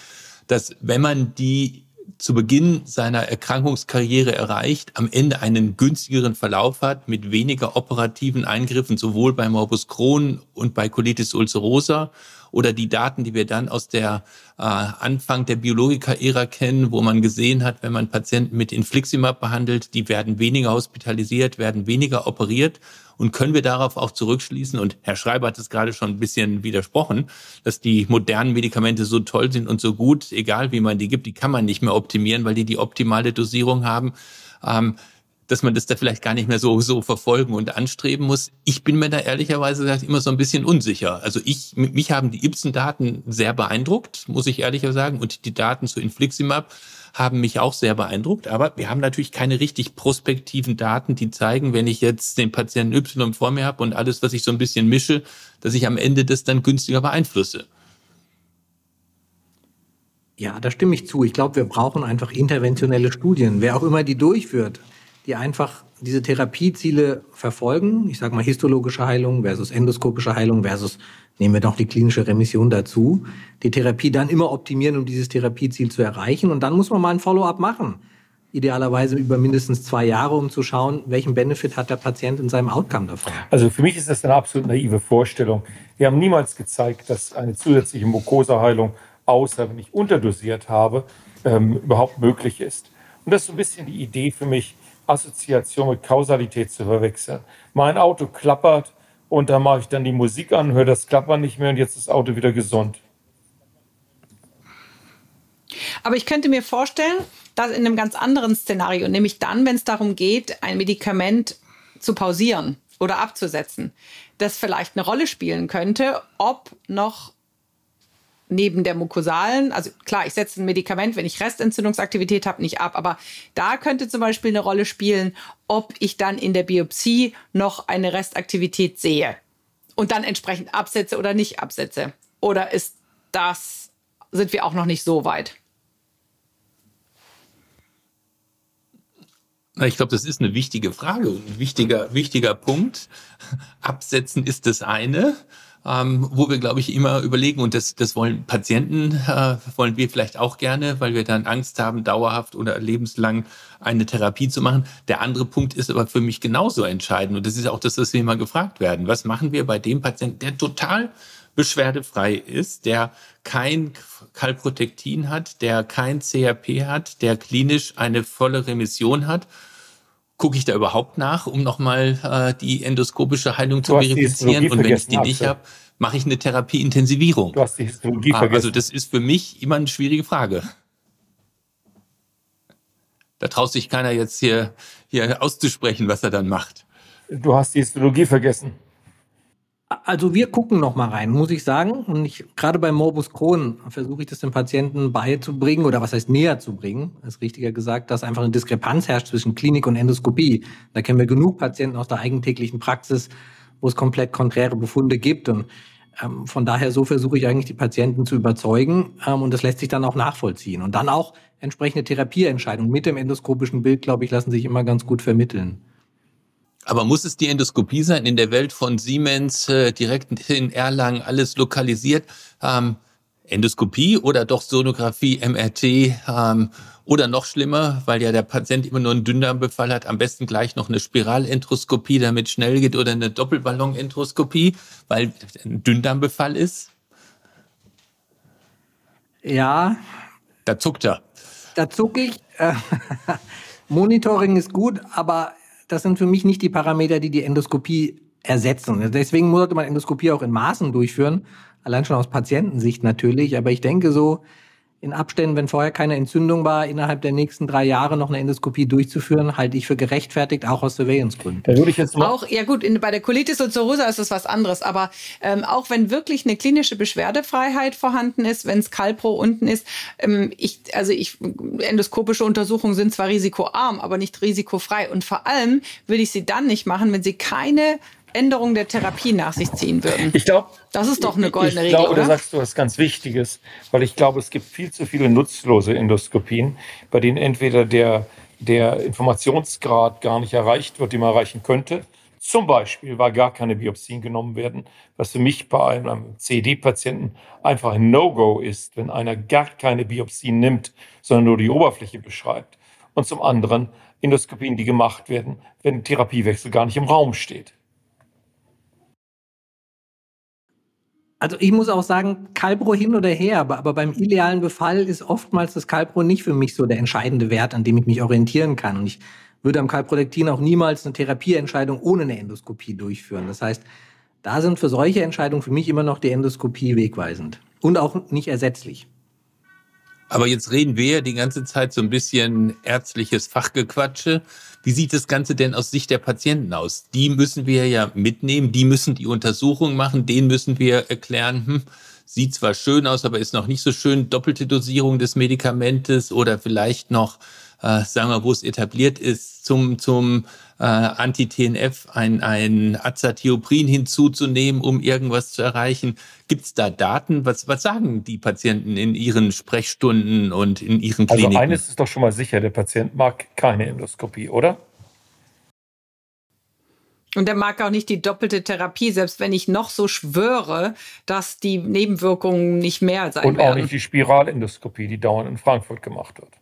Speaker 1: dass wenn man die zu Beginn seiner Erkrankungskarriere erreicht, am Ende einen günstigeren Verlauf hat mit weniger operativen Eingriffen, sowohl bei Morbus Crohn und bei Colitis ulcerosa oder die Daten, die wir dann aus der äh, Anfang der Biologika-Ära kennen, wo man gesehen hat, wenn man Patienten mit Infliximab behandelt, die werden weniger hospitalisiert, werden weniger operiert. Und können wir darauf auch zurückschließen, und Herr Schreiber hat es gerade schon ein bisschen widersprochen, dass die modernen Medikamente so toll sind und so gut, egal wie man die gibt, die kann man nicht mehr optimieren, weil die die optimale Dosierung haben. Ähm, dass man das da vielleicht gar nicht mehr so, so verfolgen und anstreben muss. Ich bin mir da ehrlicherweise gesagt immer so ein bisschen unsicher. Also ich, mich haben die Ibsen-Daten sehr beeindruckt, muss ich ehrlicher sagen. Und die Daten zu Infliximab haben mich auch sehr beeindruckt. Aber wir haben natürlich keine richtig prospektiven Daten, die zeigen, wenn ich jetzt den Patienten Y vor mir habe und alles, was ich so ein bisschen mische, dass ich am Ende das dann günstiger beeinflusse.
Speaker 4: Ja, da stimme ich zu. Ich glaube, wir brauchen einfach interventionelle Studien. Wer auch immer die durchführt, die einfach diese Therapieziele verfolgen. Ich sage mal histologische Heilung versus endoskopische Heilung versus, nehmen wir doch die klinische Remission dazu. Die Therapie dann immer optimieren, um dieses Therapieziel zu erreichen. Und dann muss man mal ein Follow-up machen. Idealerweise über mindestens zwei Jahre, um zu schauen, welchen Benefit hat der Patient in seinem Outcome davon.
Speaker 3: Also für mich ist das eine absolut naive Vorstellung. Wir haben niemals gezeigt, dass eine zusätzliche Mukosa-Heilung, außer wenn ich unterdosiert habe, ähm, überhaupt möglich ist. Und das ist so ein bisschen die Idee für mich, Assoziation mit Kausalität zu verwechseln. Mein Auto klappert und da mache ich dann die Musik an, höre das Klappern nicht mehr und jetzt ist das Auto wieder gesund.
Speaker 2: Aber ich könnte mir vorstellen, dass in einem ganz anderen Szenario, nämlich dann, wenn es darum geht, ein Medikament zu pausieren oder abzusetzen, das vielleicht eine Rolle spielen könnte, ob noch neben der mukosalen, also klar, ich setze ein Medikament, wenn ich Restentzündungsaktivität habe, nicht ab, aber da könnte zum Beispiel eine Rolle spielen, ob ich dann in der Biopsie noch eine Restaktivität sehe und dann entsprechend absetze oder nicht absetze. Oder ist das, sind wir auch noch nicht so weit?
Speaker 1: Ich glaube, das ist eine wichtige Frage, ein wichtiger, wichtiger Punkt. Absetzen ist das eine. Ähm, wo wir, glaube ich, immer überlegen, und das, das wollen Patienten, äh, wollen wir vielleicht auch gerne, weil wir dann Angst haben, dauerhaft oder lebenslang eine Therapie zu machen. Der andere Punkt ist aber für mich genauso entscheidend. Und das ist auch das, was wir immer gefragt werden. Was machen wir bei dem Patienten, der total beschwerdefrei ist, der kein Kalprotektin hat, der kein CRP hat, der klinisch eine volle Remission hat gucke ich da überhaupt nach, um nochmal äh, die endoskopische Heilung zu verifizieren. Und wenn ich die nicht habe, mache ich eine Therapieintensivierung.
Speaker 3: Du hast die Histologie ah, vergessen.
Speaker 1: Also das ist für mich immer eine schwierige Frage. Da traut sich keiner jetzt hier, hier auszusprechen, was er dann macht.
Speaker 3: Du hast die Histologie vergessen.
Speaker 4: Also wir gucken noch mal rein, muss ich sagen. Und ich, gerade bei Morbus Crohn versuche ich das dem Patienten beizubringen oder was heißt näher zu bringen, ist richtiger gesagt, dass einfach eine Diskrepanz herrscht zwischen Klinik und Endoskopie. Da kennen wir genug Patienten aus der eigentäglichen Praxis, wo es komplett konträre Befunde gibt. Und ähm, von daher so versuche ich eigentlich die Patienten zu überzeugen ähm, und das lässt sich dann auch nachvollziehen. Und dann auch entsprechende Therapieentscheidungen mit dem endoskopischen Bild, glaube ich, lassen sich immer ganz gut vermitteln.
Speaker 1: Aber muss es die Endoskopie sein in der Welt von Siemens, äh, direkt in Erlangen, alles lokalisiert? Ähm, Endoskopie oder doch Sonographie, MRT ähm, oder noch schlimmer, weil ja der Patient immer nur einen Dünndarmbefall hat, am besten gleich noch eine Spiralentroskopie, damit schnell geht oder eine Doppelballonentroskopie, weil ein Dünndarmbefall ist?
Speaker 4: Ja.
Speaker 1: Da zuckt er.
Speaker 4: Da zuck ich. Äh, Monitoring ist gut, aber das sind für mich nicht die Parameter, die die Endoskopie ersetzen. Deswegen sollte man Endoskopie auch in Maßen durchführen, allein schon aus Patientensicht natürlich. Aber ich denke so, in Abständen, wenn vorher keine Entzündung war, innerhalb der nächsten drei Jahre noch eine Endoskopie durchzuführen, halte ich für gerechtfertigt, auch aus Surveillance-Gründen.
Speaker 2: Da würde ich jetzt mal auch, ja gut, in, bei der Colitis ulcerosa ist es was anderes, aber ähm, auch wenn wirklich eine klinische Beschwerdefreiheit vorhanden ist, wenn es Kalpro unten ist, ähm, ich, also ich, endoskopische Untersuchungen sind zwar risikoarm, aber nicht risikofrei und vor allem will ich sie dann nicht machen, wenn sie keine Änderung der Therapie nach sich ziehen würden.
Speaker 3: Ich glaube,
Speaker 2: das ist doch eine goldene
Speaker 3: Regel. Ich glaube, oder? da sagst du was ganz Wichtiges, weil ich glaube, es gibt viel zu viele nutzlose Endoskopien, bei denen entweder der, der Informationsgrad gar nicht erreicht wird, den man erreichen könnte. Zum Beispiel, weil gar keine Biopsien genommen werden, was für mich bei einem CD-Patienten einfach ein No-Go ist, wenn einer gar keine Biopsien nimmt, sondern nur die Oberfläche beschreibt. Und zum anderen Endoskopien, die gemacht werden, wenn Therapiewechsel gar nicht im Raum steht.
Speaker 4: Also ich muss auch sagen, Kalbro hin oder her, aber, aber beim idealen Befall ist oftmals das Kalbro nicht für mich so der entscheidende Wert, an dem ich mich orientieren kann. Und ich würde am Kalprolektin auch niemals eine Therapieentscheidung ohne eine Endoskopie durchführen. Das heißt, da sind für solche Entscheidungen für mich immer noch die Endoskopie wegweisend und auch nicht ersetzlich.
Speaker 1: Aber jetzt reden wir ja die ganze Zeit so ein bisschen ärztliches Fachgequatsche. Wie sieht das Ganze denn aus Sicht der Patienten aus? Die müssen wir ja mitnehmen, die müssen die Untersuchung machen, denen müssen wir erklären, hm, sieht zwar schön aus, aber ist noch nicht so schön, doppelte Dosierung des Medikamentes oder vielleicht noch äh, sagen wir, wo es etabliert ist, zum, zum äh, Anti-TNF ein, ein Azathioprin hinzuzunehmen, um irgendwas zu erreichen. Gibt es da Daten? Was, was sagen die Patienten in ihren Sprechstunden und in ihren also Kliniken?
Speaker 3: Also eines ist doch schon mal sicher, der Patient mag keine Endoskopie, oder?
Speaker 2: Und der mag auch nicht die doppelte Therapie, selbst wenn ich noch so schwöre, dass die Nebenwirkungen nicht mehr sein
Speaker 3: Und
Speaker 2: werden.
Speaker 3: auch nicht die Spiralendoskopie, die dauernd in Frankfurt gemacht wird.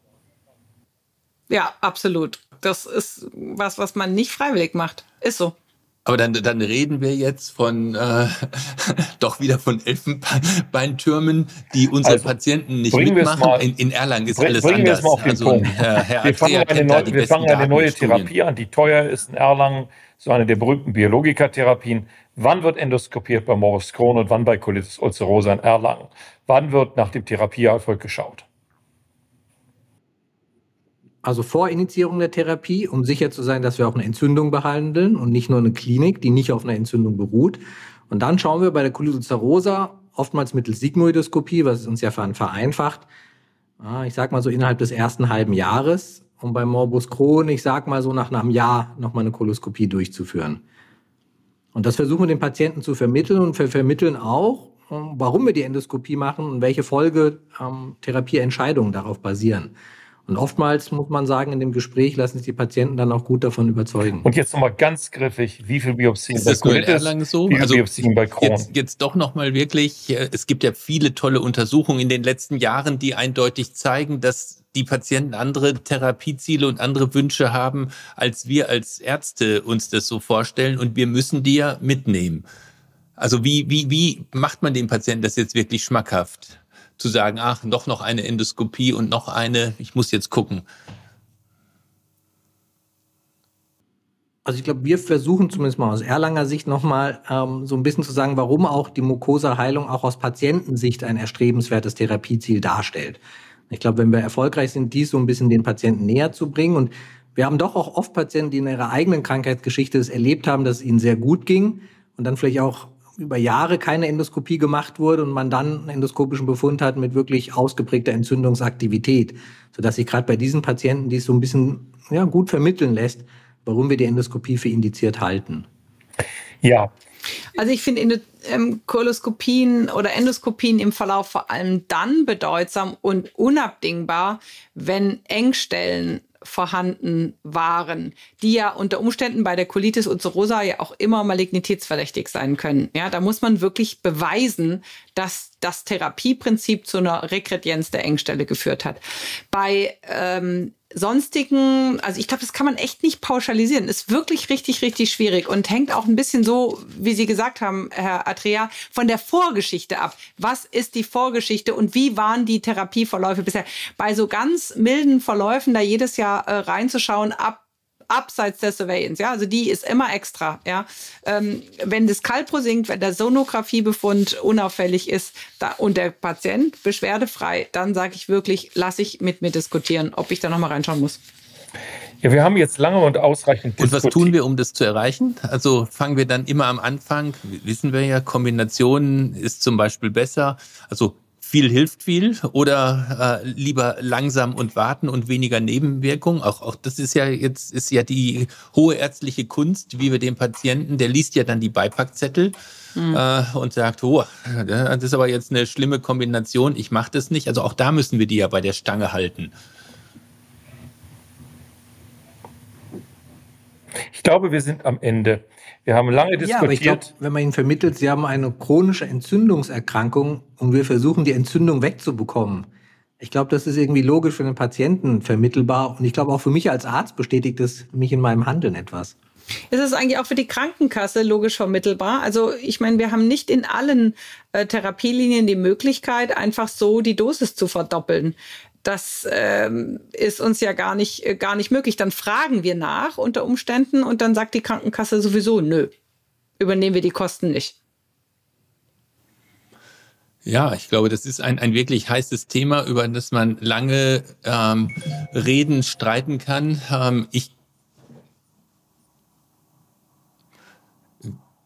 Speaker 2: Ja, absolut. Das ist was, was man nicht freiwillig macht. Ist so.
Speaker 1: Aber dann, dann reden wir jetzt von äh, doch wieder von Elfenbeintürmen, die unsere also, Patienten nicht mitmachen. Mal, in, in, Erlangen ist alles
Speaker 3: bringen
Speaker 1: anders.
Speaker 3: Mal auf den also, Punkt. Herr, Herr wir fangen eine, neu, wir fangen eine neue Therapie an, die teuer ist in Erlangen, so eine der berühmten Biologikatherapien. Wann wird endoskopiert bei Morbus Crohn und wann bei Colitis ulcerosa in Erlangen? Wann wird nach dem Therapieerfolg geschaut?
Speaker 4: Also vor Initiierung der Therapie, um sicher zu sein, dass wir auch eine Entzündung behandeln und nicht nur eine Klinik, die nicht auf einer Entzündung beruht. Und dann schauen wir bei der ulcerosa oftmals mittels Sigmoidoskopie, was uns ja vereinfacht, ich sag mal so innerhalb des ersten halben Jahres. Und bei Morbus Crohn, ich sag mal so nach einem Jahr nochmal eine Koloskopie durchzuführen. Und das versuchen wir den Patienten zu vermitteln und wir vermitteln auch, warum wir die Endoskopie machen und welche Folge ähm, Therapieentscheidungen darauf basieren. Und oftmals muss man sagen, in dem Gespräch lassen sich die Patienten dann auch gut davon überzeugen.
Speaker 3: Und jetzt nochmal ganz griffig, wie viel Biopsien
Speaker 1: ist das bei Colitis, so?
Speaker 3: wie viel also Biopsien bei Crohn?
Speaker 1: Jetzt, jetzt doch nochmal wirklich, äh, es gibt ja viele tolle Untersuchungen in den letzten Jahren, die eindeutig zeigen, dass die Patienten andere Therapieziele und andere Wünsche haben, als wir als Ärzte uns das so vorstellen. Und wir müssen die ja mitnehmen. Also wie, wie, wie macht man den Patienten das jetzt wirklich schmackhaft? Zu sagen, ach, doch noch eine Endoskopie und noch eine, ich muss jetzt gucken.
Speaker 4: Also ich glaube, wir versuchen zumindest mal aus Erlanger Sicht nochmal ähm, so ein bisschen zu sagen, warum auch die Mukosa-Heilung auch aus Patientensicht ein erstrebenswertes Therapieziel darstellt. Ich glaube, wenn wir erfolgreich sind, dies so ein bisschen den Patienten näher zu bringen. Und wir haben doch auch oft Patienten, die in ihrer eigenen Krankheitsgeschichte es erlebt haben, dass es ihnen sehr gut ging und dann vielleicht auch über Jahre keine Endoskopie gemacht wurde und man dann einen endoskopischen Befund hat mit wirklich ausgeprägter Entzündungsaktivität, sodass sich gerade bei diesen Patienten dies so ein bisschen ja, gut vermitteln lässt, warum wir die Endoskopie für indiziert halten.
Speaker 2: Ja, also ich finde ähm, Koloskopien oder Endoskopien im Verlauf vor allem dann bedeutsam und unabdingbar, wenn Engstellen vorhanden waren, die ja unter Umständen bei der Colitis ulcerosa ja auch immer malignitätsverdächtig sein können. Ja, da muss man wirklich beweisen, dass das Therapieprinzip zu einer Rekredienz der Engstelle geführt hat. Bei ähm, sonstigen, also ich glaube, das kann man echt nicht pauschalisieren. Ist wirklich richtig, richtig schwierig und hängt auch ein bisschen so, wie Sie gesagt haben, Herr Atrea, von der Vorgeschichte ab. Was ist die Vorgeschichte und wie waren die Therapieverläufe bisher? Bei so ganz milden Verläufen da jedes Jahr äh, reinzuschauen, ab abseits der Surveillance, ja, also die ist immer extra, ja. Ähm, wenn das Kalpro sinkt, wenn der Sonographiebefund unauffällig ist da, und der Patient beschwerdefrei, dann sage ich wirklich, lass ich mit mir diskutieren, ob ich da nochmal reinschauen muss.
Speaker 3: Ja, wir haben jetzt lange und ausreichend
Speaker 1: Und was tun wir, um das zu erreichen? Also fangen wir dann immer am Anfang, wissen wir ja, Kombinationen ist zum Beispiel besser. Also viel hilft viel oder äh, lieber langsam und warten und weniger Nebenwirkungen. Auch, auch das ist ja jetzt ist ja die hohe ärztliche Kunst, wie wir den Patienten, der liest ja dann die Beipackzettel mhm. äh, und sagt, oh, das ist aber jetzt eine schlimme Kombination, ich mache das nicht. Also auch da müssen wir die ja bei der Stange halten.
Speaker 3: Ich glaube, wir sind am Ende. Wir haben lange diskutiert. Ja, aber ich glaube,
Speaker 4: wenn man Ihnen vermittelt, Sie haben eine chronische Entzündungserkrankung und wir versuchen, die Entzündung wegzubekommen. Ich glaube, das ist irgendwie logisch für den Patienten vermittelbar. Und ich glaube, auch für mich als Arzt bestätigt es mich in meinem Handeln etwas.
Speaker 2: Ist es eigentlich auch für die Krankenkasse logisch vermittelbar? Also ich meine, wir haben nicht in allen äh, Therapielinien die Möglichkeit, einfach so die Dosis zu verdoppeln. Das ähm, ist uns ja gar nicht, äh, gar nicht möglich. Dann fragen wir nach unter Umständen und dann sagt die Krankenkasse sowieso, nö, übernehmen wir die Kosten nicht.
Speaker 1: Ja, ich glaube, das ist ein, ein wirklich heißes Thema, über das man lange ähm, reden, streiten kann. Ähm, ich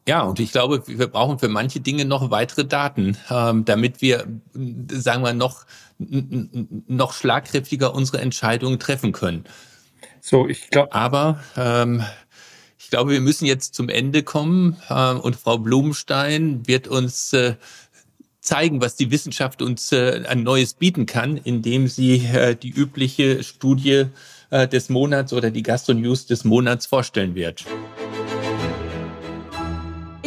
Speaker 1: Ja, und ich glaube, wir brauchen für manche Dinge noch weitere Daten, ähm, damit wir, sagen wir, noch, noch schlagkräftiger unsere Entscheidungen treffen können. So, ich glaube. Aber ähm, ich glaube, wir müssen jetzt zum Ende kommen ähm, und Frau Blumenstein wird uns äh, zeigen, was die Wissenschaft uns äh, ein Neues bieten kann, indem sie äh, die übliche Studie äh, des Monats oder die Gastro News des Monats vorstellen wird.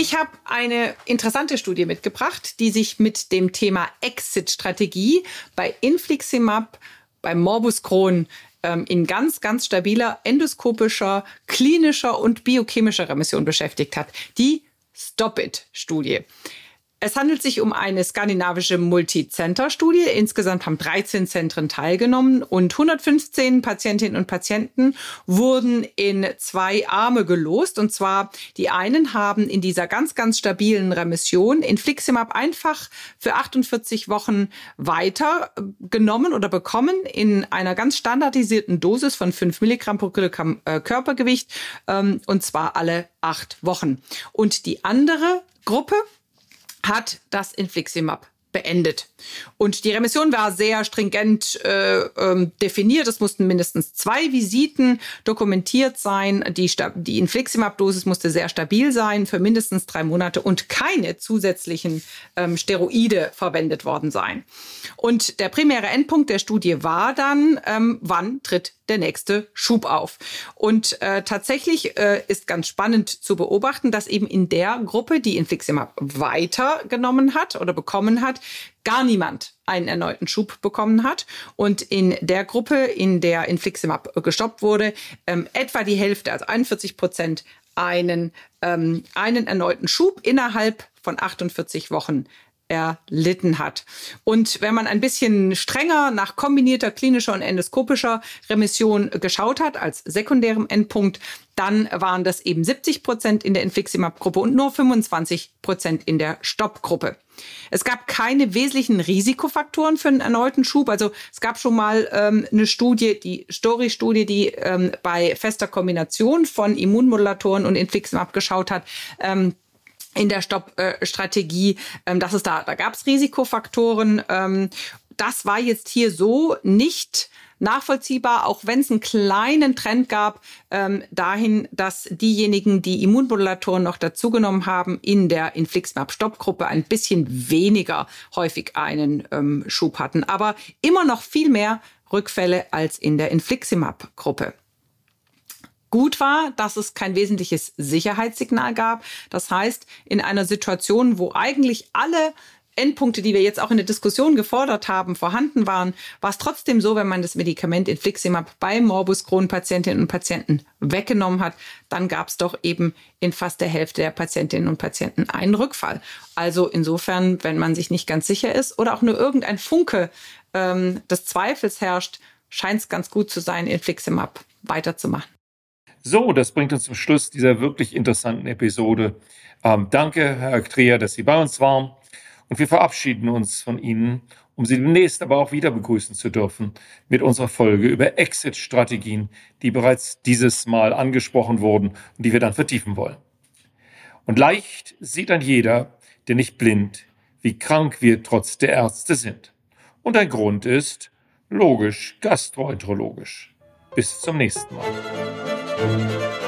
Speaker 2: Ich habe eine interessante Studie mitgebracht, die sich mit dem Thema Exit-Strategie bei Infliximab, bei Morbus Crohn ähm, in ganz, ganz stabiler endoskopischer, klinischer und biochemischer Remission beschäftigt hat. Die Stop-It-Studie. Es handelt sich um eine skandinavische Multicenter-Studie. Insgesamt haben 13 Zentren teilgenommen und 115 Patientinnen und Patienten wurden in zwei Arme gelost. Und zwar die einen haben in dieser ganz, ganz stabilen Remission Infliximab einfach für 48 Wochen weiter genommen oder bekommen in einer ganz standardisierten Dosis von 5 Milligramm pro Kilogramm äh, Körpergewicht ähm, und zwar alle acht Wochen. Und die andere Gruppe hat das Infliximab beendet. Und die Remission war sehr stringent äh, ähm, definiert. Es mussten mindestens zwei Visiten dokumentiert sein. Die, die Infliximab-Dosis musste sehr stabil sein für mindestens drei Monate und keine zusätzlichen ähm, Steroide verwendet worden sein. Und der primäre Endpunkt der Studie war dann, ähm, wann tritt der nächste Schub auf. Und äh, tatsächlich äh, ist ganz spannend zu beobachten, dass eben in der Gruppe, die Infliximab weitergenommen hat oder bekommen hat, gar niemand einen erneuten Schub bekommen hat. Und in der Gruppe, in der Infliximab gestoppt wurde, ähm, etwa die Hälfte, also 41 Prozent, einen, ähm, einen erneuten Schub innerhalb von 48 Wochen erlitten hat. Und wenn man ein bisschen strenger nach kombinierter klinischer und endoskopischer Remission geschaut hat, als sekundärem Endpunkt, dann waren das eben 70 Prozent in der Infliximab-Gruppe und nur 25 Prozent in der Stoppgruppe. Es gab keine wesentlichen Risikofaktoren für einen erneuten Schub. Also es gab schon mal ähm, eine Studie, die Story-Studie, die ähm, bei fester Kombination von Immunmodulatoren und Infliximab geschaut hat. Ähm, in der Stoppstrategie, ähm, dass es da, da gab es Risikofaktoren. Ähm, das war jetzt hier so nicht nachvollziehbar, auch wenn es einen kleinen Trend gab, ähm, dahin, dass diejenigen, die Immunmodulatoren noch dazugenommen haben, in der Infliximab-Stoppgruppe ein bisschen weniger häufig einen ähm, Schub hatten. Aber immer noch viel mehr Rückfälle als in der Infliximab-Gruppe. Gut war, dass es kein wesentliches Sicherheitssignal gab. Das heißt, in einer Situation, wo eigentlich alle Endpunkte, die wir jetzt auch in der Diskussion gefordert haben, vorhanden waren, war es trotzdem so, wenn man das Medikament Infliximab bei Morbus Crohn-Patientinnen und Patienten weggenommen hat, dann gab es doch eben in fast der Hälfte der Patientinnen und Patienten einen Rückfall. Also insofern, wenn man sich nicht ganz sicher ist oder auch nur irgendein Funke ähm, des Zweifels herrscht, scheint es ganz gut zu sein, Infliximab weiterzumachen.
Speaker 3: So, das bringt uns zum Schluss dieser wirklich interessanten Episode. Ähm, danke, Herr Trea, dass Sie bei uns waren. Und wir verabschieden uns von Ihnen, um Sie demnächst aber auch wieder begrüßen zu dürfen mit unserer Folge über Exit-Strategien, die bereits dieses Mal angesprochen wurden und die wir dann vertiefen wollen. Und leicht sieht dann jeder, der nicht blind, wie krank wir trotz der Ärzte sind. Und ein Grund ist logisch gastroenterologisch. Bis zum nächsten Mal. Música